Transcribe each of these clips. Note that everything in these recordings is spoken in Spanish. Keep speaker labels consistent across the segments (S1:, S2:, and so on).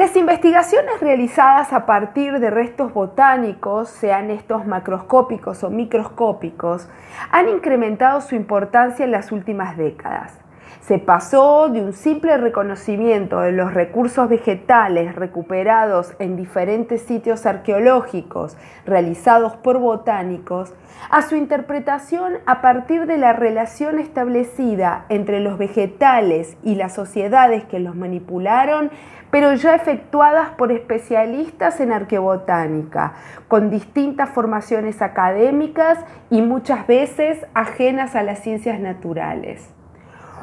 S1: Las investigaciones realizadas a partir de restos botánicos, sean estos macroscópicos o microscópicos, han incrementado su importancia en las últimas décadas. Se pasó de un simple reconocimiento de los recursos vegetales recuperados en diferentes sitios arqueológicos realizados por botánicos a su interpretación a partir de la relación establecida entre los vegetales y las sociedades que los manipularon, pero ya efectuadas por especialistas en arqueobotánica, con distintas formaciones académicas y muchas veces ajenas a las ciencias naturales.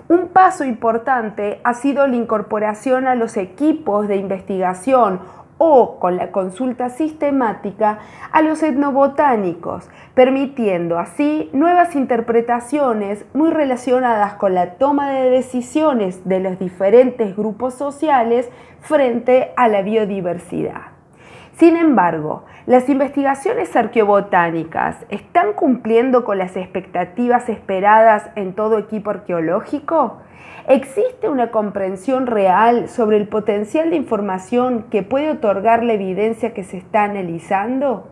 S1: Un paso importante ha sido la incorporación a los equipos de investigación o con la consulta sistemática a los etnobotánicos, permitiendo así nuevas interpretaciones muy relacionadas con la toma de decisiones de los diferentes grupos sociales frente a la biodiversidad. Sin embargo, las investigaciones arqueobotánicas están cumpliendo con las expectativas esperadas en todo equipo arqueológico. ¿Existe una comprensión real sobre el potencial de información que puede otorgar la evidencia que se está analizando?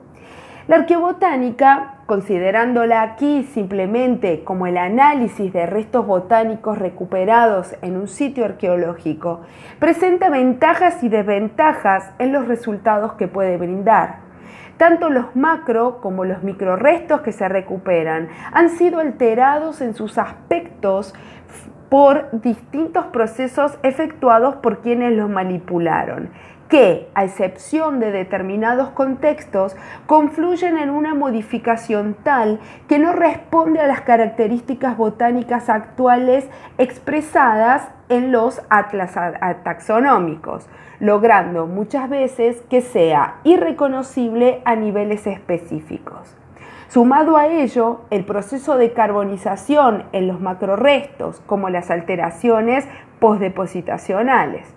S1: La arqueobotánica, considerándola aquí simplemente como el análisis de restos botánicos recuperados en un sitio arqueológico, presenta ventajas y desventajas en los resultados que puede brindar. Tanto los macro como los microrestos que se recuperan han sido alterados en sus aspectos por distintos procesos efectuados por quienes los manipularon, que, a excepción de determinados contextos, confluyen en una modificación tal que no responde a las características botánicas actuales expresadas en los atlas taxonómicos, logrando muchas veces que sea irreconocible a niveles específicos. Sumado a ello, el proceso de carbonización en los macrorestos, como las alteraciones postdepositacionales.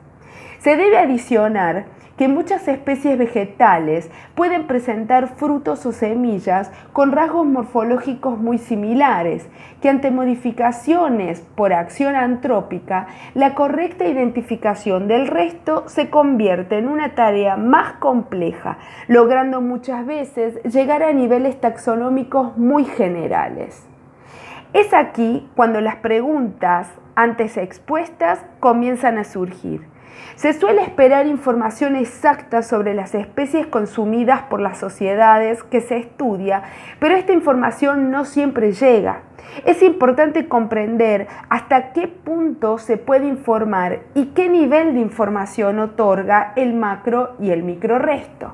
S1: Se debe adicionar que muchas especies vegetales pueden presentar frutos o semillas con rasgos morfológicos muy similares, que ante modificaciones por acción antrópica, la correcta identificación del resto se convierte en una tarea más compleja, logrando muchas veces llegar a niveles taxonómicos muy generales. Es aquí cuando las preguntas antes expuestas comienzan a surgir. Se suele esperar información exacta sobre las especies consumidas por las sociedades que se estudia, pero esta información no siempre llega. Es importante comprender hasta qué punto se puede informar y qué nivel de información otorga el macro y el microresto.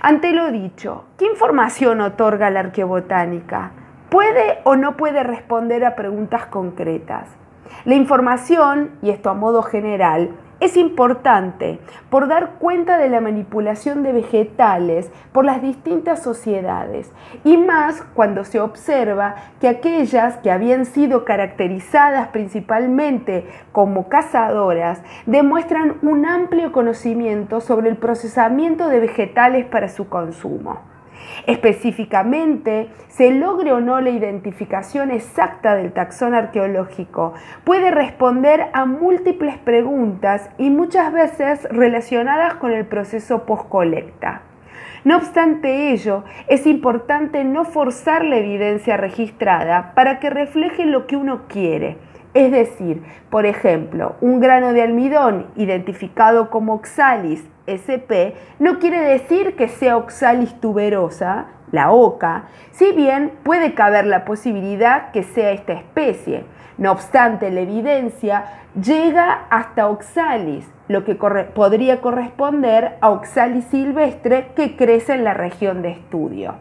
S1: Ante lo dicho, ¿qué información otorga la arqueobotánica? ¿Puede o no puede responder a preguntas concretas? La información, y esto a modo general, es importante por dar cuenta de la manipulación de vegetales por las distintas sociedades y más cuando se observa que aquellas que habían sido caracterizadas principalmente como cazadoras demuestran un amplio conocimiento sobre el procesamiento de vegetales para su consumo. Específicamente, se logre o no la identificación exacta del taxón arqueológico, puede responder a múltiples preguntas y muchas veces relacionadas con el proceso postcolecta. No obstante ello, es importante no forzar la evidencia registrada para que refleje lo que uno quiere. Es decir, por ejemplo, un grano de almidón identificado como oxalis SP no quiere decir que sea oxalis tuberosa, la oca, si bien puede caber la posibilidad que sea esta especie. No obstante, la evidencia llega hasta oxalis, lo que podría corresponder a oxalis silvestre que crece en la región de estudio.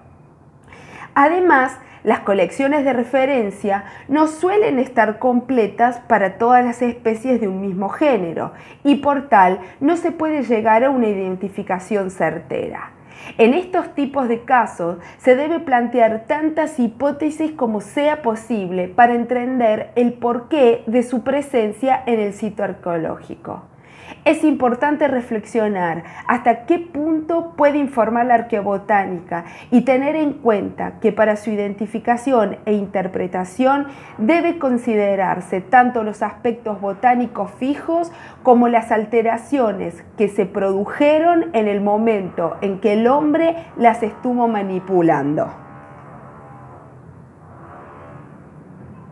S1: Además, las colecciones de referencia no suelen estar completas para todas las especies de un mismo género y por tal no se puede llegar a una identificación certera. En estos tipos de casos se debe plantear tantas hipótesis como sea posible para entender el porqué de su presencia en el sitio arqueológico. Es importante reflexionar hasta qué punto puede informar la arqueobotánica y tener en cuenta que para su identificación e interpretación debe considerarse tanto los aspectos botánicos fijos como las alteraciones que se produjeron en el momento en que el hombre las estuvo manipulando.